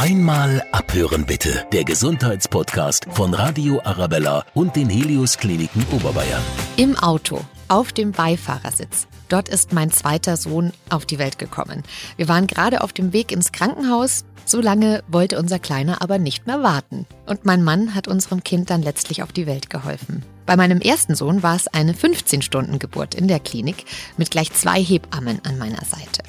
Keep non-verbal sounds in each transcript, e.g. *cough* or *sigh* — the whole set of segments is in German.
Einmal abhören bitte. Der Gesundheitspodcast von Radio Arabella und den Helios Kliniken Oberbayern. Im Auto, auf dem Beifahrersitz. Dort ist mein zweiter Sohn auf die Welt gekommen. Wir waren gerade auf dem Weg ins Krankenhaus. So lange wollte unser Kleiner aber nicht mehr warten. Und mein Mann hat unserem Kind dann letztlich auf die Welt geholfen. Bei meinem ersten Sohn war es eine 15-Stunden-Geburt in der Klinik mit gleich zwei Hebammen an meiner Seite.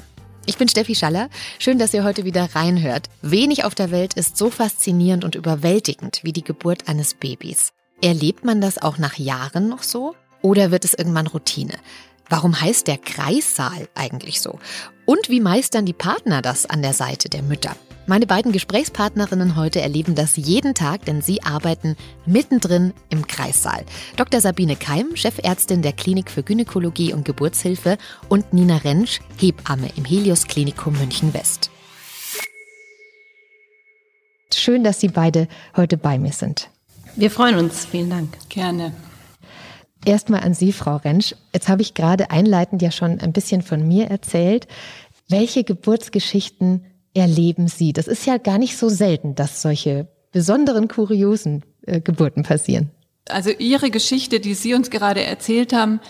Ich bin Steffi Schaller. Schön, dass ihr heute wieder reinhört. Wenig auf der Welt ist so faszinierend und überwältigend wie die Geburt eines Babys. Erlebt man das auch nach Jahren noch so? Oder wird es irgendwann Routine? Warum heißt der Kreissaal eigentlich so? Und wie meistern die Partner das an der Seite der Mütter? Meine beiden Gesprächspartnerinnen heute erleben das jeden Tag, denn sie arbeiten mittendrin im Kreissaal. Dr. Sabine Keim, Chefärztin der Klinik für Gynäkologie und Geburtshilfe und Nina Rentsch, Hebamme im Helios Klinikum München West. Schön, dass Sie beide heute bei mir sind. Wir freuen uns. Vielen Dank. Gerne. Erstmal an Sie, Frau Rentsch. Jetzt habe ich gerade einleitend ja schon ein bisschen von mir erzählt. Welche Geburtsgeschichten erleben Sie? Das ist ja gar nicht so selten, dass solche besonderen, kuriosen äh, Geburten passieren. Also Ihre Geschichte, die Sie uns gerade erzählt haben,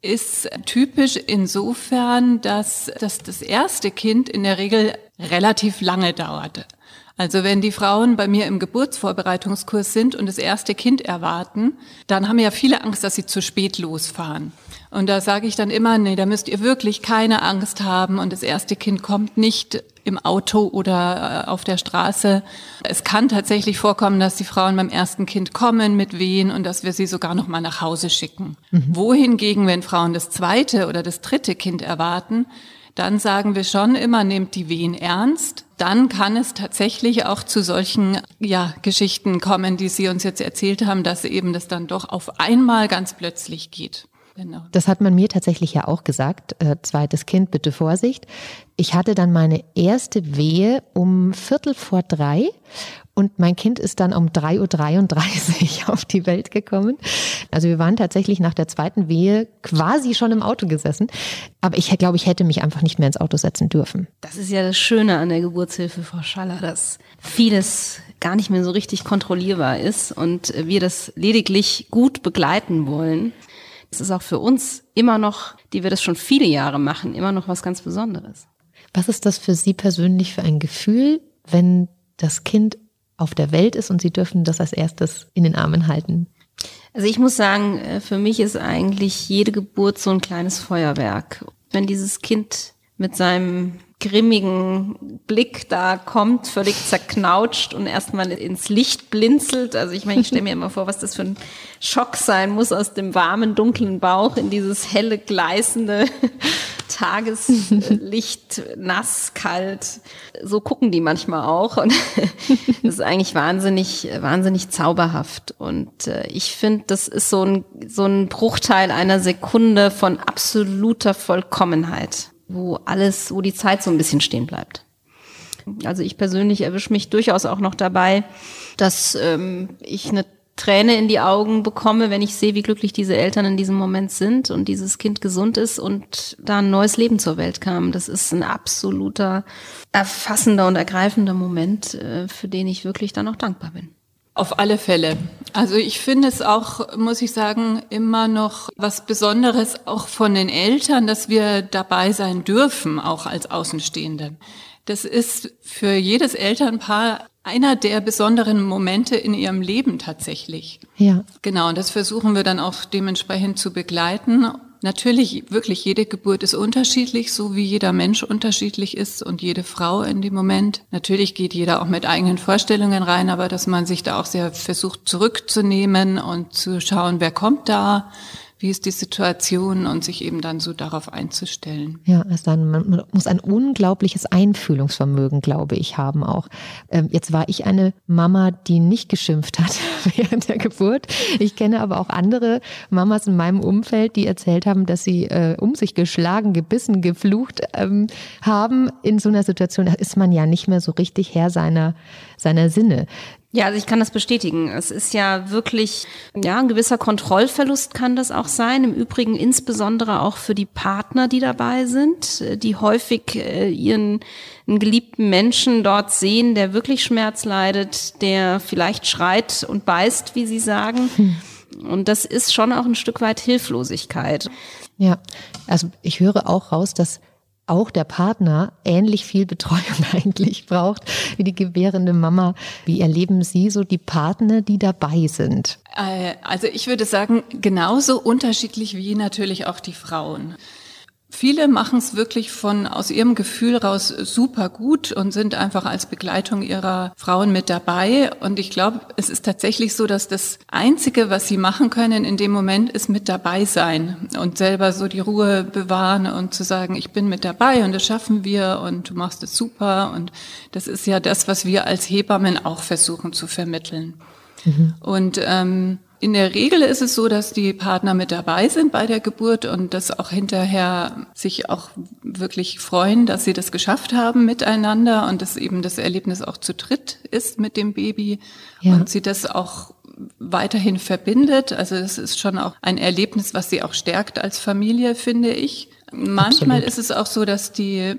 ist typisch insofern, dass, dass das erste Kind in der Regel relativ lange dauerte. Also wenn die Frauen bei mir im Geburtsvorbereitungskurs sind und das erste Kind erwarten, dann haben ja viele Angst, dass sie zu spät losfahren. Und da sage ich dann immer, nee, da müsst ihr wirklich keine Angst haben und das erste Kind kommt nicht im Auto oder äh, auf der Straße. Es kann tatsächlich vorkommen, dass die Frauen beim ersten Kind kommen mit Wehen und dass wir sie sogar noch mal nach Hause schicken. Mhm. Wohingegen, wenn Frauen das zweite oder das dritte Kind erwarten, dann sagen wir schon immer, nehmt die Wehen ernst. Dann kann es tatsächlich auch zu solchen ja, Geschichten kommen, die Sie uns jetzt erzählt haben, dass eben das dann doch auf einmal ganz plötzlich geht. Genau. Das hat man mir tatsächlich ja auch gesagt. Äh, zweites Kind, bitte Vorsicht. Ich hatte dann meine erste Wehe um Viertel vor drei und mein Kind ist dann um 3.33 Uhr *laughs* auf die Welt gekommen. Also wir waren tatsächlich nach der zweiten Wehe quasi schon im Auto gesessen. Aber ich glaube, ich hätte mich einfach nicht mehr ins Auto setzen dürfen. Das ist ja das Schöne an der Geburtshilfe, Frau Schaller, dass vieles gar nicht mehr so richtig kontrollierbar ist und wir das lediglich gut begleiten wollen. Es ist auch für uns immer noch, die wir das schon viele Jahre machen, immer noch was ganz Besonderes. Was ist das für Sie persönlich für ein Gefühl, wenn das Kind auf der Welt ist und Sie dürfen das als erstes in den Armen halten? Also ich muss sagen, äh, für mich ist eigentlich jede Geburt so ein kleines Feuerwerk. Wenn dieses Kind mit seinem grimmigen Blick da kommt, völlig zerknautscht und erstmal ins Licht blinzelt. Also ich meine, ich stelle mir immer vor, was das für ein Schock sein muss, aus dem warmen, dunklen Bauch in dieses helle, gleißende *laughs* Tageslicht, nass, kalt. So gucken die manchmal auch. Und *laughs* das ist eigentlich wahnsinnig, wahnsinnig zauberhaft. Und äh, ich finde, das ist so ein, so ein Bruchteil einer Sekunde von absoluter Vollkommenheit wo alles, wo die Zeit so ein bisschen stehen bleibt. Also ich persönlich erwische mich durchaus auch noch dabei, dass ähm, ich eine Träne in die Augen bekomme, wenn ich sehe, wie glücklich diese Eltern in diesem Moment sind und dieses Kind gesund ist und da ein neues Leben zur Welt kam. Das ist ein absoluter erfassender und ergreifender Moment, äh, für den ich wirklich dann auch dankbar bin. Auf alle Fälle. Also ich finde es auch, muss ich sagen, immer noch was Besonderes auch von den Eltern, dass wir dabei sein dürfen, auch als Außenstehende. Das ist für jedes Elternpaar einer der besonderen Momente in ihrem Leben tatsächlich. Ja. Genau, und das versuchen wir dann auch dementsprechend zu begleiten Natürlich, wirklich jede Geburt ist unterschiedlich, so wie jeder Mensch unterschiedlich ist und jede Frau in dem Moment. Natürlich geht jeder auch mit eigenen Vorstellungen rein, aber dass man sich da auch sehr versucht zurückzunehmen und zu schauen, wer kommt da, wie ist die Situation und sich eben dann so darauf einzustellen. Ja, also dann, man muss ein unglaubliches Einfühlungsvermögen, glaube ich, haben auch. Ähm, jetzt war ich eine Mama, die nicht geschimpft hat *laughs* während der Geburt. Ich kenne aber auch andere Mamas in meinem Umfeld, die erzählt haben, dass sie äh, um sich geschlagen, gebissen, geflucht ähm, haben. In so einer Situation ist man ja nicht mehr so richtig Herr seiner, seiner Sinne. Ja, also ich kann das bestätigen. Es ist ja wirklich, ja, ein gewisser Kontrollverlust kann das auch sein. Im Übrigen insbesondere auch für die Partner, die dabei sind, die häufig äh, ihren geliebten Menschen dort sehen, der wirklich Schmerz leidet, der vielleicht schreit und beißt, wie Sie sagen. Hm. Und das ist schon auch ein Stück weit Hilflosigkeit. Ja, also ich höre auch raus, dass auch der Partner ähnlich viel Betreuung *laughs* eigentlich braucht wie die gebärende Mama. Wie erleben Sie so die Partner, die dabei sind? Äh, also ich würde sagen, genauso unterschiedlich wie natürlich auch die Frauen. Viele machen es wirklich von aus ihrem Gefühl raus super gut und sind einfach als Begleitung ihrer Frauen mit dabei. Und ich glaube, es ist tatsächlich so, dass das Einzige, was sie machen können in dem Moment, ist mit dabei sein und selber so die Ruhe bewahren und zu sagen, ich bin mit dabei und das schaffen wir und du machst es super. Und das ist ja das, was wir als Hebammen auch versuchen zu vermitteln. Mhm. Und ähm, in der Regel ist es so, dass die Partner mit dabei sind bei der Geburt und das auch hinterher sich auch wirklich freuen, dass sie das geschafft haben miteinander und dass eben das Erlebnis auch zu dritt ist mit dem Baby ja. und sie das auch weiterhin verbindet. Also es ist schon auch ein Erlebnis, was sie auch stärkt als Familie, finde ich. Manchmal Absolut. ist es auch so, dass die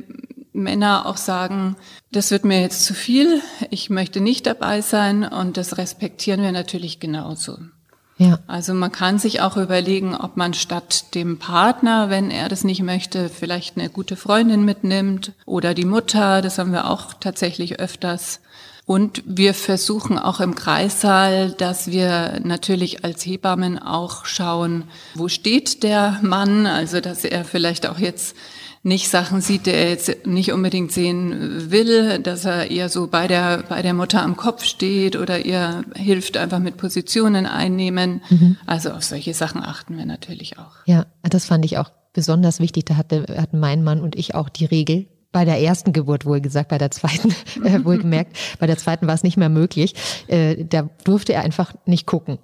Männer auch sagen, das wird mir jetzt zu viel, ich möchte nicht dabei sein und das respektieren wir natürlich genauso. Ja. Also man kann sich auch überlegen, ob man statt dem Partner, wenn er das nicht möchte, vielleicht eine gute Freundin mitnimmt oder die Mutter. Das haben wir auch tatsächlich öfters. Und wir versuchen auch im Kreissaal, dass wir natürlich als Hebammen auch schauen, wo steht der Mann, also dass er vielleicht auch jetzt nicht Sachen sieht, die er jetzt nicht unbedingt sehen will, dass er eher so bei der, bei der Mutter am Kopf steht oder ihr hilft einfach mit Positionen einnehmen. Mhm. Also auf solche Sachen achten wir natürlich auch. Ja, das fand ich auch besonders wichtig. Da hatte, hatten mein Mann und ich auch die Regel, bei der ersten Geburt wohl gesagt, bei der zweiten *laughs* äh, wohlgemerkt, bei der zweiten war es nicht mehr möglich. Äh, da durfte er einfach nicht gucken.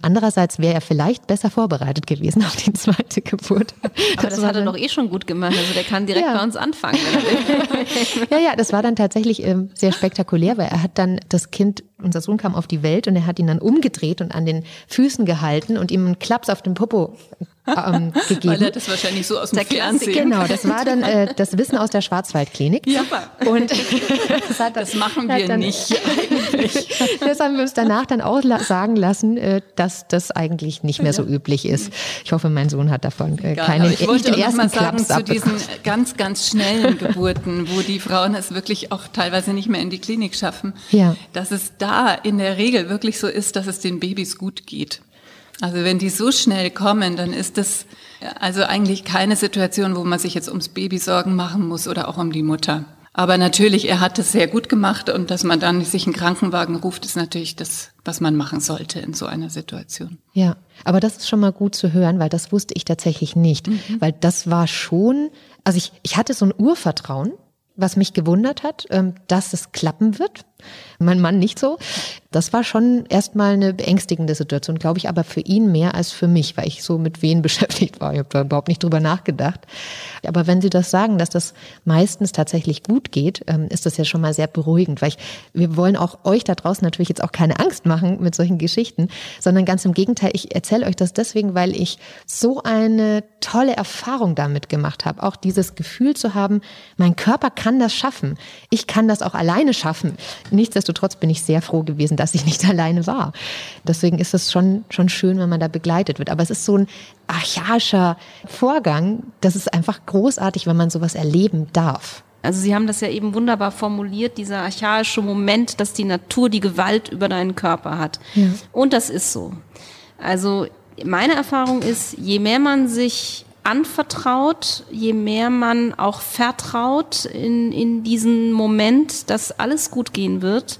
Andererseits wäre er vielleicht besser vorbereitet gewesen auf die zweite Geburt. Aber das, das hat er doch eh schon gut gemacht. Also der kann direkt ja. bei uns anfangen. *laughs* ja, ja, das war dann tatsächlich ähm, sehr spektakulär, weil er hat dann das Kind, unser Sohn kam auf die Welt und er hat ihn dann umgedreht und an den Füßen gehalten und ihm einen Klaps auf den Popo ähm, gegeben. *laughs* Weil er das wahrscheinlich so aus dem Fernsehen. Genau, das war dann äh, das Wissen aus der Schwarzwaldklinik. Ja. Und *laughs* das, hat, das machen wir dann, nicht *laughs* eigentlich. das haben wir uns danach dann auch sagen lassen, äh, dass das eigentlich nicht mehr so üblich ist. Ich hoffe, mein Sohn hat davon äh, Egal, keine Ich wollte noch mal sagen Klaps zu diesen ganz, ganz schnellen Geburten, wo die Frauen es wirklich auch teilweise nicht mehr in die Klinik schaffen, ja. dass es da in der Regel wirklich so ist, dass es den Babys gut geht. Also wenn die so schnell kommen, dann ist das also eigentlich keine Situation, wo man sich jetzt ums Baby Sorgen machen muss oder auch um die Mutter. Aber natürlich, er hat es sehr gut gemacht und dass man dann sich einen Krankenwagen ruft, ist natürlich das, was man machen sollte in so einer Situation. Ja, aber das ist schon mal gut zu hören, weil das wusste ich tatsächlich nicht, mhm. weil das war schon, also ich, ich hatte so ein Urvertrauen, was mich gewundert hat, ähm, dass es klappen wird mein Mann nicht so. Das war schon erstmal eine beängstigende Situation, glaube ich, aber für ihn mehr als für mich, weil ich so mit wen *laughs* beschäftigt war. Ich habe da überhaupt nicht drüber nachgedacht. Aber wenn Sie das sagen, dass das meistens tatsächlich gut geht, ähm, ist das ja schon mal sehr beruhigend, weil ich, wir wollen auch euch da draußen natürlich jetzt auch keine Angst machen mit solchen Geschichten, sondern ganz im Gegenteil, ich erzähle euch das deswegen, weil ich so eine tolle Erfahrung damit gemacht habe. Auch dieses Gefühl zu haben, mein Körper kann das schaffen. Ich kann das auch alleine schaffen. Nichtsdestotrotz bin ich sehr froh gewesen, dass ich nicht *laughs* alleine war. Deswegen ist es schon, schon schön, wenn man da begleitet wird. Aber es ist so ein archaischer Vorgang. Das ist einfach großartig, wenn man sowas erleben darf. Also Sie haben das ja eben wunderbar formuliert, dieser archaische Moment, dass die Natur die Gewalt über deinen Körper hat. Ja. Und das ist so. Also meine Erfahrung ist, je mehr man sich anvertraut, je mehr man auch vertraut in, in diesen Moment, dass alles gut gehen wird,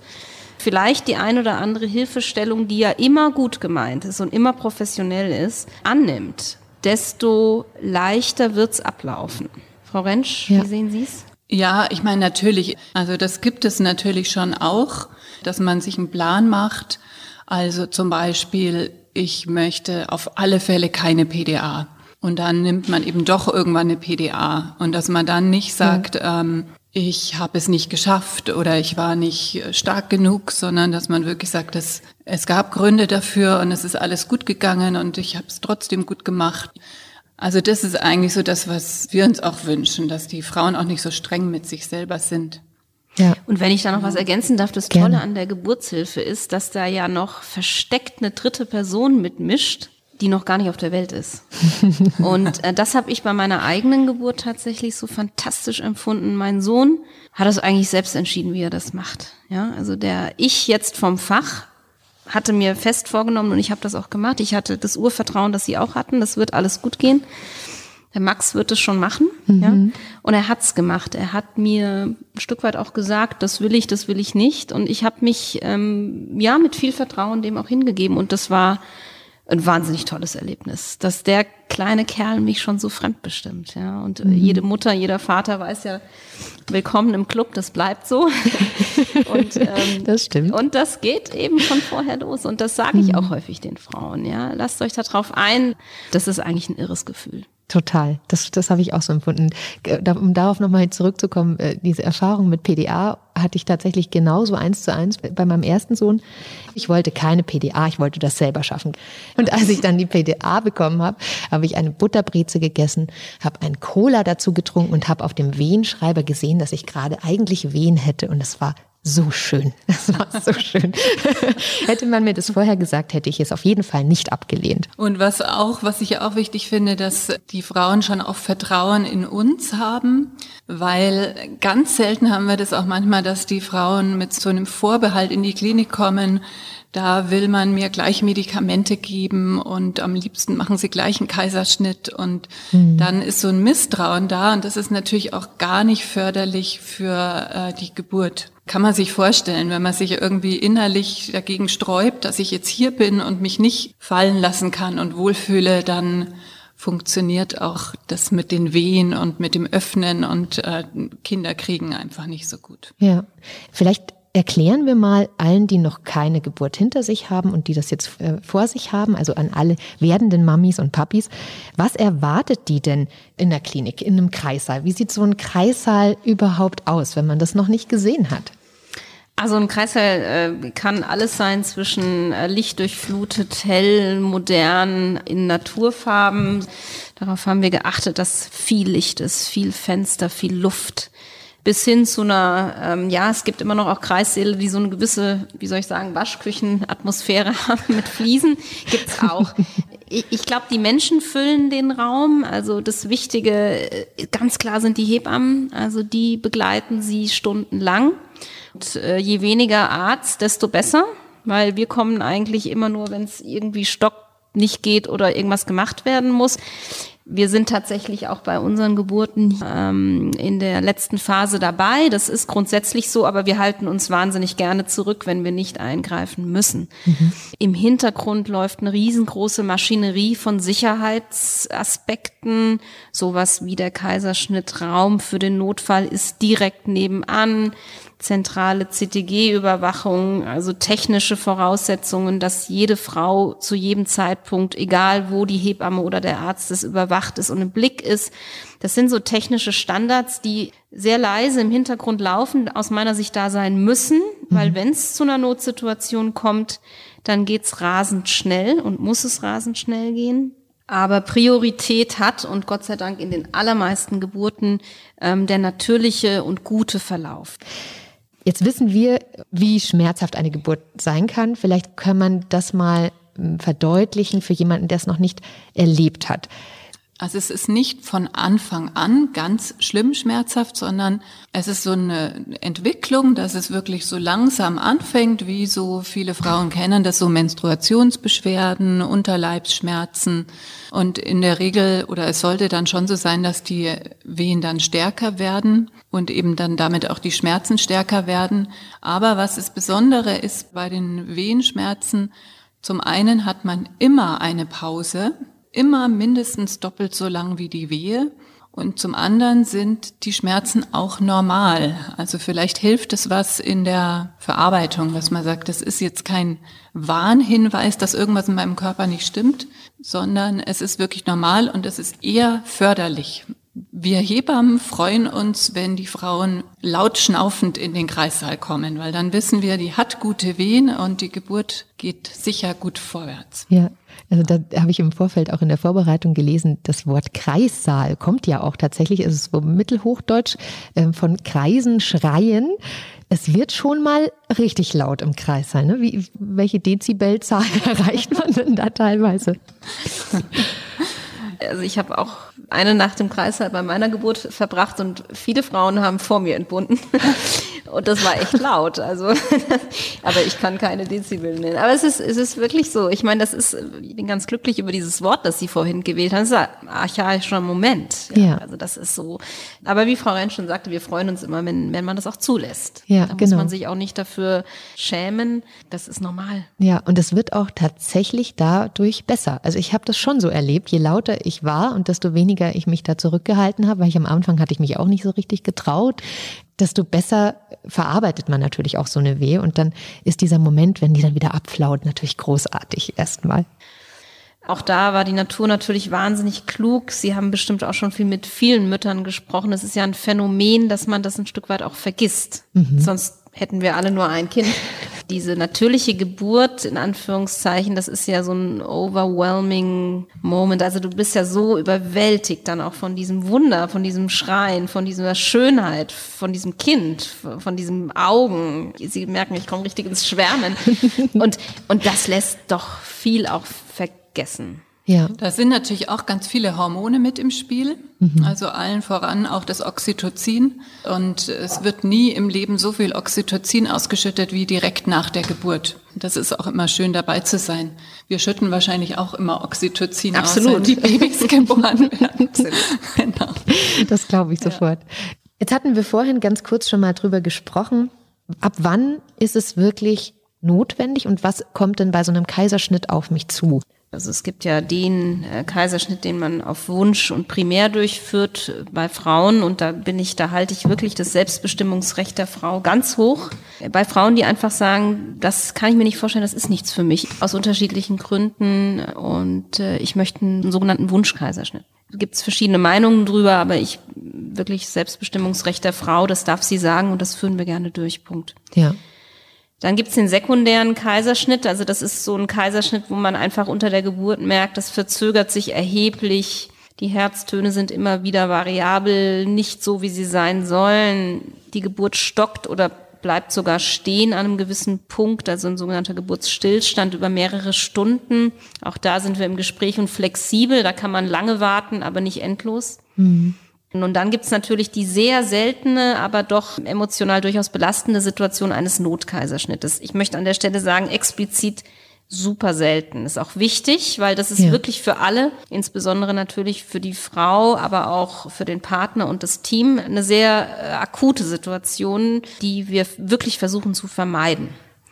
vielleicht die ein oder andere Hilfestellung, die ja immer gut gemeint ist und immer professionell ist, annimmt, desto leichter wird's ablaufen. Frau Rentsch, ja. wie sehen Sie es? Ja, ich meine natürlich, also das gibt es natürlich schon auch, dass man sich einen Plan macht. Also zum Beispiel, ich möchte auf alle Fälle keine PDA. Und dann nimmt man eben doch irgendwann eine PDA. Und dass man dann nicht sagt, ja. ähm, ich habe es nicht geschafft oder ich war nicht stark genug, sondern dass man wirklich sagt, dass es gab Gründe dafür und es ist alles gut gegangen und ich habe es trotzdem gut gemacht. Also das ist eigentlich so das, was wir uns auch wünschen, dass die Frauen auch nicht so streng mit sich selber sind. Ja. Und wenn ich da noch was ergänzen darf, das Tolle Gerne. an der Geburtshilfe ist, dass da ja noch versteckt eine dritte Person mitmischt, die noch gar nicht auf der Welt ist. *laughs* Und äh, das habe ich bei meiner eigenen Geburt tatsächlich so fantastisch empfunden. Mein Sohn hat es eigentlich selbst entschieden, wie er das macht. Ja, also der ich jetzt vom Fach hatte mir fest vorgenommen und ich habe das auch gemacht. Ich hatte das Urvertrauen, das sie auch hatten. Das wird alles gut gehen. Der Max wird es schon machen, mhm. ja. Und er hat's gemacht. Er hat mir ein Stück weit auch gesagt, das will ich, das will ich nicht. Und ich habe mich ähm, ja mit viel Vertrauen dem auch hingegeben. Und das war ein wahnsinnig tolles Erlebnis, dass der kleine Kerl mich schon so fremdbestimmt, ja. Und mhm. jede Mutter, jeder Vater weiß ja, willkommen im Club, das bleibt so. *laughs* und, ähm, das stimmt. Und das geht eben von vorher los. Und das sage ich mhm. auch häufig den Frauen, ja. Lasst euch da drauf ein. Das ist eigentlich ein irres Gefühl. Total. Das, das habe ich auch so empfunden. Um darauf nochmal zurückzukommen, äh, diese Erfahrung mit PDA hatte ich tatsächlich genauso eins zu eins bei meinem ersten Sohn. Ich wollte keine PDA, ich wollte das selber schaffen. Und als ich dann die PDA bekommen habe, habe ich eine Butterbreze gegessen, habe ein Cola dazu getrunken und habe auf dem Wehenschreiber gesehen, dass ich gerade eigentlich Wehen hätte. Und es war so schön. *laughs* Das war so schön. *laughs* hätte man mir das vorher gesagt, hätte ich es auf jeden Fall nicht abgelehnt. Und was auch, was ich auch wichtig finde, dass die Frauen schon auch Vertrauen in uns haben, weil ganz selten haben wir das auch manchmal, dass die Frauen mit so einem Vorbehalt in die Klinik kommen, da will man mir gleich Medikamente geben und am liebsten machen sie gleich einen Kaiserschnitt und mhm. dann ist so ein Misstrauen da und das ist natürlich auch gar nicht förderlich für äh, die Geburt. Kann man sich vorstellen, wenn man sich irgendwie innerlich dagegen sträubt, dass ich jetzt hier bin und mich nicht fallen lassen kann und wohlfühle, dann funktioniert auch das mit den Wehen und mit dem Öffnen und äh, Kinderkriegen einfach nicht so gut. Ja, vielleicht erklären wir mal allen, die noch keine Geburt hinter sich haben und die das jetzt äh, vor sich haben, also an alle werdenden Mamis und Papis, was erwartet die denn in der Klinik, in einem Kreissaal? Wie sieht so ein Kreissaal überhaupt aus, wenn man das noch nicht gesehen hat? Also ein Kreissaal äh, kann alles sein zwischen äh, lichtdurchflutet, hell, modern, in Naturfarben. Darauf haben wir geachtet, dass viel Licht ist, viel Fenster, viel Luft bis hin zu einer, ähm, ja, es gibt immer noch auch Kreissäle, die so eine gewisse, wie soll ich sagen, Waschküchenatmosphäre *laughs* haben mit Fliesen, gibt's auch. ich, ich glaube, die Menschen füllen den Raum. Also das Wichtige, äh, ganz klar sind die Hebammen, also die begleiten sie stundenlang. Und äh, je weniger Arzt, desto besser, weil wir kommen eigentlich immer nur, wenn es irgendwie stockt nicht geht oder irgendwas gemacht werden muss. Wir sind tatsächlich auch bei unseren Geburten ähm, in der letzten Phase dabei. Das ist grundsätzlich so, aber wir halten uns wahnsinnig gerne zurück, wenn wir nicht eingreifen müssen. Mhm. Im Hintergrund läuft eine riesengroße Maschinerie von Sicherheitsaspekten. Sowas wie der Kaiserschnittraum für den Notfall ist direkt nebenan zentrale CTG-Überwachung, also technische Voraussetzungen, dass jede Frau zu jedem Zeitpunkt, egal wo die Hebamme oder der Arzt ist, überwacht ist und im Blick ist. Das sind so technische Standards, die sehr leise im Hintergrund laufen, aus meiner Sicht da sein müssen, weil mhm. wenn es zu einer Notsituation kommt, dann geht's rasend schnell und muss es rasend schnell gehen aber Priorität hat und Gott sei Dank in den allermeisten Geburten ähm, der natürliche und gute Verlauf. Jetzt wissen wir, wie schmerzhaft eine Geburt sein kann. Vielleicht kann man das mal hm, verdeutlichen für jemanden, der es noch nicht erlebt hat. Also es ist nicht von Anfang an ganz schlimm schmerzhaft, sondern es ist so eine Entwicklung, dass es wirklich so langsam anfängt, wie so viele Frauen kennen, dass so Menstruationsbeschwerden, Unterleibsschmerzen und in der Regel oder es sollte dann schon so sein, dass die Wehen dann stärker werden und eben dann damit auch die Schmerzen stärker werden. Aber was das Besondere ist bei den Wehenschmerzen, zum einen hat man immer eine Pause, immer mindestens doppelt so lang wie die Wehe. Und zum anderen sind die Schmerzen auch normal. Also vielleicht hilft es was in der Verarbeitung, dass man sagt, das ist jetzt kein Warnhinweis, dass irgendwas in meinem Körper nicht stimmt, sondern es ist wirklich normal und es ist eher förderlich. Wir Hebammen freuen uns, wenn die Frauen laut schnaufend in den Kreissaal kommen, weil dann wissen wir, die hat gute Wehen und die Geburt geht sicher gut vorwärts. Ja, also da habe ich im Vorfeld auch in der Vorbereitung gelesen, das Wort Kreissaal kommt ja auch tatsächlich, es ist so Mittelhochdeutsch, äh, von Kreisen, Schreien. Es wird schon mal richtig laut im Kreissaal. Ne? Wie, welche Dezibelzahl *laughs* erreicht man denn da teilweise? Also ich habe auch eine Nacht im Kreißsaal bei meiner Geburt verbracht und viele Frauen haben vor mir entbunden. Und das war echt laut. Also, *laughs* aber ich kann keine Dezibel nennen. Aber es ist, es ist wirklich so. Ich meine, das ist, ich bin ganz glücklich über dieses Wort, das Sie vorhin gewählt haben. Das ist ein archaischer Moment. Ja, ja. Also das ist so. Aber wie Frau Renn schon sagte, wir freuen uns immer, wenn, wenn man das auch zulässt. Ja, da genau. muss man sich auch nicht dafür schämen. Das ist normal. Ja, und es wird auch tatsächlich dadurch besser. Also ich habe das schon so erlebt. Je lauter ich war und desto weniger ich mich da zurückgehalten habe, weil ich am Anfang hatte ich mich auch nicht so richtig getraut desto besser verarbeitet man natürlich auch so eine Wehe. Und dann ist dieser Moment, wenn die dann wieder abflaut, natürlich großartig erstmal. Auch da war die Natur natürlich wahnsinnig klug. Sie haben bestimmt auch schon viel mit vielen Müttern gesprochen. Es ist ja ein Phänomen, dass man das ein Stück weit auch vergisst. Mhm. Sonst hätten wir alle nur ein Kind. Diese natürliche Geburt, in Anführungszeichen, das ist ja so ein overwhelming Moment. Also du bist ja so überwältigt dann auch von diesem Wunder, von diesem Schreien, von dieser Schönheit, von diesem Kind, von diesem Augen. Sie merken, ich komme richtig ins Schwärmen. Und, und das lässt doch viel auch vergessen. Ja. Da sind natürlich auch ganz viele Hormone mit im Spiel. Mhm. Also allen voran auch das Oxytocin. Und es wird nie im Leben so viel Oxytocin ausgeschüttet wie direkt nach der Geburt. Das ist auch immer schön dabei zu sein. Wir schütten wahrscheinlich auch immer Oxytocin Absolut. aus, wenn die Babys *laughs* geboren werden. genau. Das glaube ich sofort. Ja. Jetzt hatten wir vorhin ganz kurz schon mal drüber gesprochen. Ab wann ist es wirklich notwendig und was kommt denn bei so einem Kaiserschnitt auf mich zu? Also es gibt ja den äh, Kaiserschnitt, den man auf Wunsch und primär durchführt bei Frauen und da bin ich, da halte ich wirklich das Selbstbestimmungsrecht der Frau ganz hoch. Bei Frauen, die einfach sagen, das kann ich mir nicht vorstellen, das ist nichts für mich, aus unterschiedlichen Gründen und äh, ich möchte einen sogenannten Wunschkaiserschnitt. Gibt es verschiedene Meinungen drüber, aber ich wirklich Selbstbestimmungsrecht der Frau, das darf sie sagen und das führen wir gerne durch. Punkt. Ja. Dann gibt's den sekundären Kaiserschnitt. Also das ist so ein Kaiserschnitt, wo man einfach unter der Geburt merkt, das verzögert sich erheblich. Die Herztöne sind immer wieder variabel, nicht so, wie sie sein sollen. Die Geburt stockt oder bleibt sogar stehen an einem gewissen Punkt, also ein sogenannter Geburtsstillstand über mehrere Stunden. Auch da sind wir im Gespräch und flexibel. Da kann man lange warten, aber nicht endlos. Mhm. Und dann gibt's natürlich die sehr seltene, aber doch emotional durchaus belastende Situation eines Notkaiserschnittes. Ich möchte an der Stelle sagen, explizit super selten. Ist auch wichtig, weil das ist ja. wirklich für alle, insbesondere natürlich für die Frau, aber auch für den Partner und das Team, eine sehr äh, akute Situation, die wir wirklich versuchen zu vermeiden.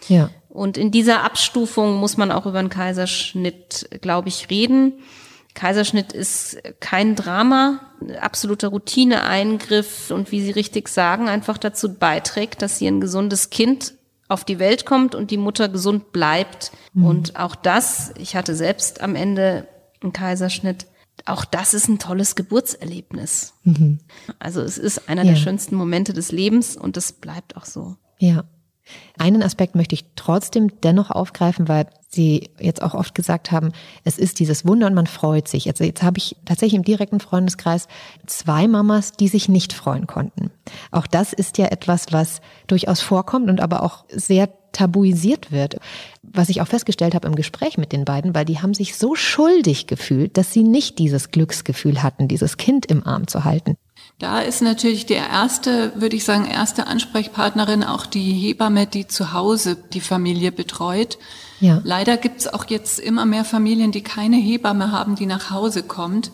Ja. Und in dieser Abstufung muss man auch über einen Kaiserschnitt, glaube ich, reden. Kaiserschnitt ist kein Drama, absoluter Routineeingriff und wie Sie richtig sagen, einfach dazu beiträgt, dass hier ein gesundes Kind auf die Welt kommt und die Mutter gesund bleibt. Mhm. Und auch das, ich hatte selbst am Ende einen Kaiserschnitt, auch das ist ein tolles Geburtserlebnis. Mhm. Also es ist einer ja. der schönsten Momente des Lebens und es bleibt auch so. Ja. Einen Aspekt möchte ich trotzdem dennoch aufgreifen, weil Sie jetzt auch oft gesagt haben, es ist dieses Wunder und man freut sich. Also jetzt habe ich tatsächlich im direkten Freundeskreis zwei Mamas, die sich nicht freuen konnten. Auch das ist ja etwas, was durchaus vorkommt und aber auch sehr tabuisiert wird. Was ich auch festgestellt habe im Gespräch mit den beiden, weil die haben sich so schuldig gefühlt, dass sie nicht dieses Glücksgefühl hatten, dieses Kind im Arm zu halten. Da ist natürlich der erste, würde ich sagen, erste Ansprechpartnerin auch die Hebamme, die zu Hause die Familie betreut. Ja. Leider gibt es auch jetzt immer mehr Familien, die keine Hebamme haben, die nach Hause kommt.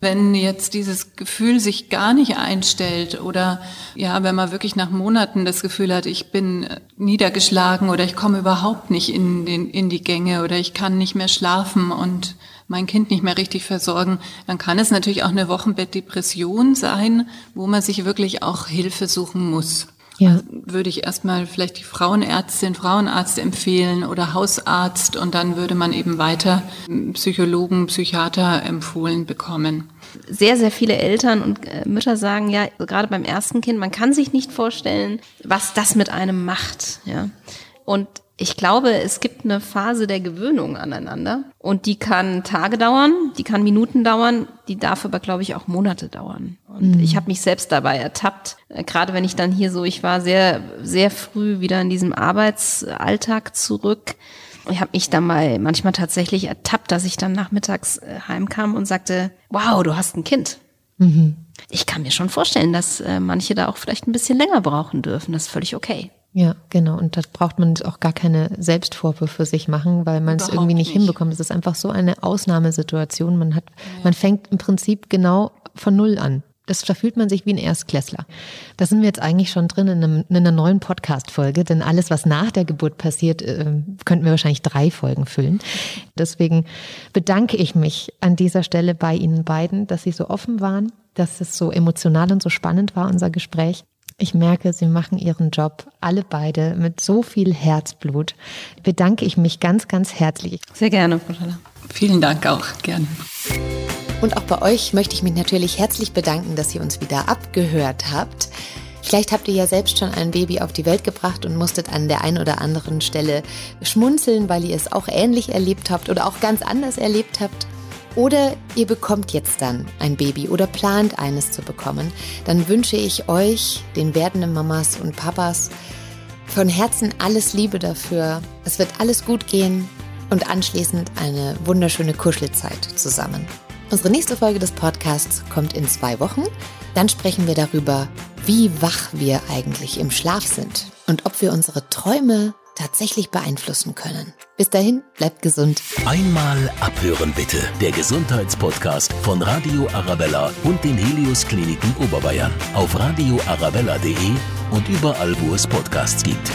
Wenn jetzt dieses Gefühl sich gar nicht einstellt oder ja, wenn man wirklich nach Monaten das Gefühl hat, ich bin niedergeschlagen oder ich komme überhaupt nicht in, den, in die Gänge oder ich kann nicht mehr schlafen und mein Kind nicht mehr richtig versorgen, dann kann es natürlich auch eine Wochenbettdepression sein, wo man sich wirklich auch Hilfe suchen muss. Ja. Also würde ich erstmal vielleicht die Frauenärztin, Frauenarzt empfehlen oder Hausarzt und dann würde man eben weiter Psychologen, Psychiater empfohlen bekommen. sehr, sehr viele Eltern und äh, Mütter sagen ja, gerade beim ersten Kind, man kann sich nicht vorstellen, was das mit einem macht. Ja. Und ich glaube, es gibt eine Phase der Gewöhnung aneinander und die kann Tage dauern, die kann Minuten dauern, die darf aber, glaube ich, auch Monate dauern. Und mhm. ich habe mich selbst dabei ertappt, äh, gerade wenn ich dann hier so, ich war sehr, sehr früh wieder in diesem Arbeitsalltag zurück. Ich habe mich dann mal manchmal tatsächlich ertappt, dass ich dann nachmittags äh, heimkam und sagte, wow, du hast ein Kind. Mhm. Ich kann mir schon vorstellen, dass äh, manche da auch vielleicht ein bisschen länger brauchen dürfen. Das ist völlig okay. Ja, genau. Und da braucht man auch gar keine Selbstvorwürfe für sich machen, weil man es irgendwie nicht, nicht, hinbekommt. Es ist einfach so eine Ausnahmesituation. Man hat, ja. man fängt im Prinzip genau von Null an. Das, da fühlt man sich wie ein Erstklässler. Da sind wir jetzt eigentlich schon drin in, einem, in einer neuen Podcast-Folge, denn alles, was nach der Geburt passiert, äh, könnten wir wahrscheinlich drei Folgen füllen. Deswegen bedanke ich mich an dieser Stelle bei Ihnen beiden, dass Sie so offen waren, dass es so emotional und so spannend war, unser Gespräch. Ich merke, Sie machen Ihren Job alle beide mit so viel Herzblut. Bedanke ich mich ganz, ganz herzlich. Sehr gerne, Frau Schaller. Vielen Dank auch, gerne. Und auch bei euch möchte ich mich natürlich herzlich bedanken, dass ihr uns wieder abgehört habt. Vielleicht habt ihr ja selbst schon ein Baby auf die Welt gebracht und musstet an der einen oder anderen Stelle schmunzeln, weil ihr es auch ähnlich erlebt habt oder auch ganz anders erlebt habt. Oder ihr bekommt jetzt dann ein Baby oder plant eines zu bekommen, dann wünsche ich euch, den werdenden Mamas und Papas, von Herzen alles Liebe dafür. Es wird alles gut gehen und anschließend eine wunderschöne Kuschelzeit zusammen. Unsere nächste Folge des Podcasts kommt in zwei Wochen. Dann sprechen wir darüber, wie wach wir eigentlich im Schlaf sind und ob wir unsere Träume tatsächlich beeinflussen können. Bis dahin, bleibt gesund. Einmal abhören bitte. Der Gesundheitspodcast von Radio Arabella und den Helios Kliniken Oberbayern auf radioarabella.de und überall, wo es Podcasts gibt.